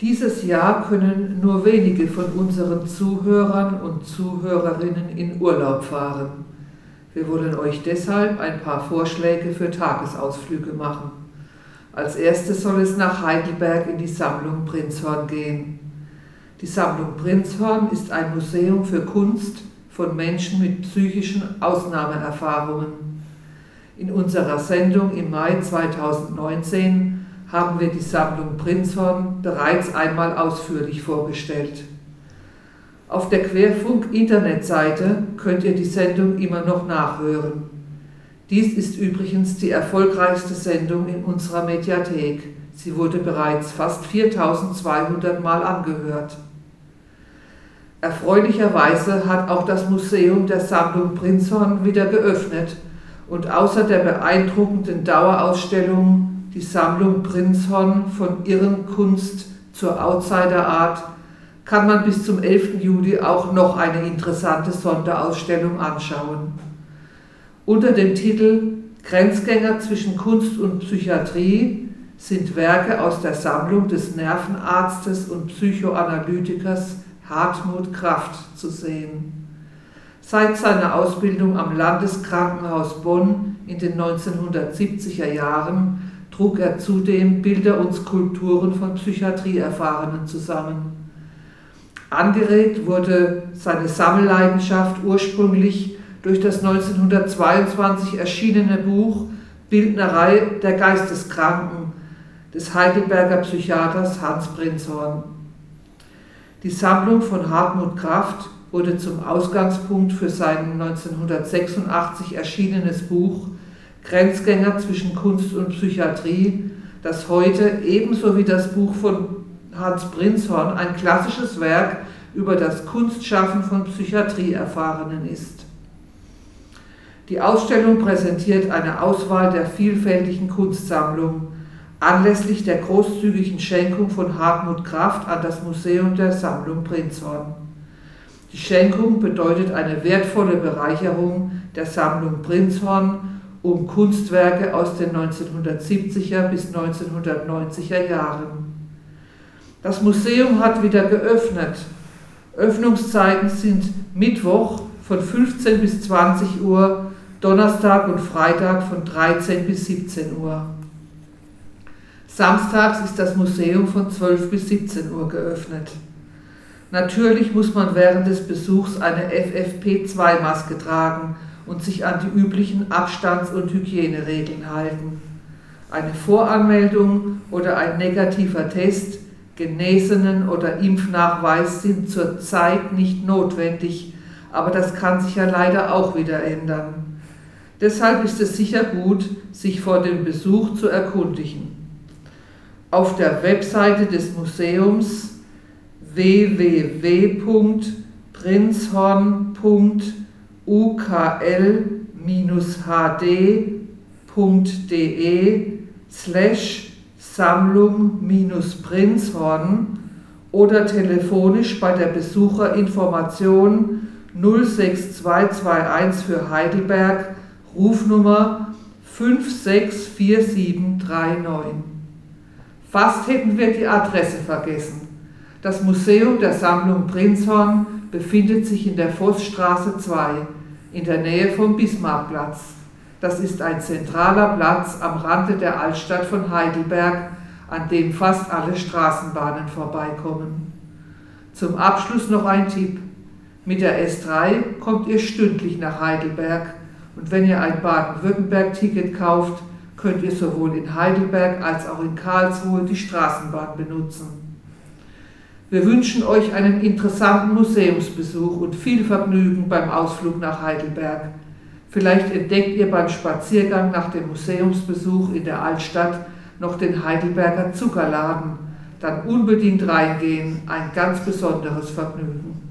Dieses Jahr können nur wenige von unseren Zuhörern und Zuhörerinnen in Urlaub fahren. Wir wollen euch deshalb ein paar Vorschläge für Tagesausflüge machen. Als erstes soll es nach Heidelberg in die Sammlung Prinzhorn gehen. Die Sammlung Prinzhorn ist ein Museum für Kunst von Menschen mit psychischen Ausnahmeerfahrungen. In unserer Sendung im Mai 2019 haben wir die Sammlung Prinzhorn bereits einmal ausführlich vorgestellt. Auf der Querfunk-Internetseite könnt ihr die Sendung immer noch nachhören. Dies ist übrigens die erfolgreichste Sendung in unserer Mediathek. Sie wurde bereits fast 4200 Mal angehört. Erfreulicherweise hat auch das Museum der Sammlung Prinzhorn wieder geöffnet und außer der beeindruckenden Dauerausstellung die Sammlung Prinzhorn von Irrenkunst zur Outsiderart kann man bis zum 11. Juli auch noch eine interessante Sonderausstellung anschauen. Unter dem Titel Grenzgänger zwischen Kunst und Psychiatrie sind Werke aus der Sammlung des Nervenarztes und Psychoanalytikers Hartmut Kraft zu sehen. Seit seiner Ausbildung am Landeskrankenhaus Bonn in den 1970er Jahren trug er zudem Bilder und Skulpturen von Psychiatrieerfahrenen zusammen. Angeregt wurde seine Sammelleidenschaft ursprünglich durch das 1922 erschienene Buch Bildnerei der Geisteskranken des Heidelberger Psychiaters Hans Prinzhorn. Die Sammlung von Hartmut Kraft wurde zum Ausgangspunkt für sein 1986 erschienenes Buch Grenzgänger zwischen Kunst und Psychiatrie, das heute ebenso wie das Buch von Hans Prinzhorn ein klassisches Werk über das Kunstschaffen von Psychiatrieerfahrenen ist. Die Ausstellung präsentiert eine Auswahl der vielfältigen Kunstsammlung anlässlich der großzügigen Schenkung von Hartmut Kraft an das Museum der Sammlung Prinzhorn. Die Schenkung bedeutet eine wertvolle Bereicherung der Sammlung Prinzhorn um Kunstwerke aus den 1970er bis 1990er Jahren. Das Museum hat wieder geöffnet. Öffnungszeiten sind Mittwoch von 15 bis 20 Uhr, Donnerstag und Freitag von 13 bis 17 Uhr. Samstags ist das Museum von 12 bis 17 Uhr geöffnet. Natürlich muss man während des Besuchs eine FFP2-Maske tragen und sich an die üblichen Abstands- und Hygieneregeln halten. Eine Voranmeldung oder ein negativer Test, Genesenen oder Impfnachweis sind zurzeit nicht notwendig, aber das kann sich ja leider auch wieder ändern. Deshalb ist es sicher gut, sich vor dem Besuch zu erkundigen. Auf der Webseite des Museums www.prinzhorn.de ukl-hd.de slash Sammlung-Prinzhorn oder telefonisch bei der Besucherinformation 06221 für Heidelberg, Rufnummer 564739. Fast hätten wir die Adresse vergessen. Das Museum der Sammlung Prinzhorn befindet sich in der Vossstraße 2 in der Nähe vom Bismarckplatz. Das ist ein zentraler Platz am Rande der Altstadt von Heidelberg, an dem fast alle Straßenbahnen vorbeikommen. Zum Abschluss noch ein Tipp. Mit der S3 kommt ihr stündlich nach Heidelberg und wenn ihr ein Baden-Württemberg-Ticket kauft, könnt ihr sowohl in Heidelberg als auch in Karlsruhe die Straßenbahn benutzen. Wir wünschen euch einen interessanten Museumsbesuch und viel Vergnügen beim Ausflug nach Heidelberg. Vielleicht entdeckt ihr beim Spaziergang nach dem Museumsbesuch in der Altstadt noch den Heidelberger Zuckerladen. Dann unbedingt reingehen, ein ganz besonderes Vergnügen.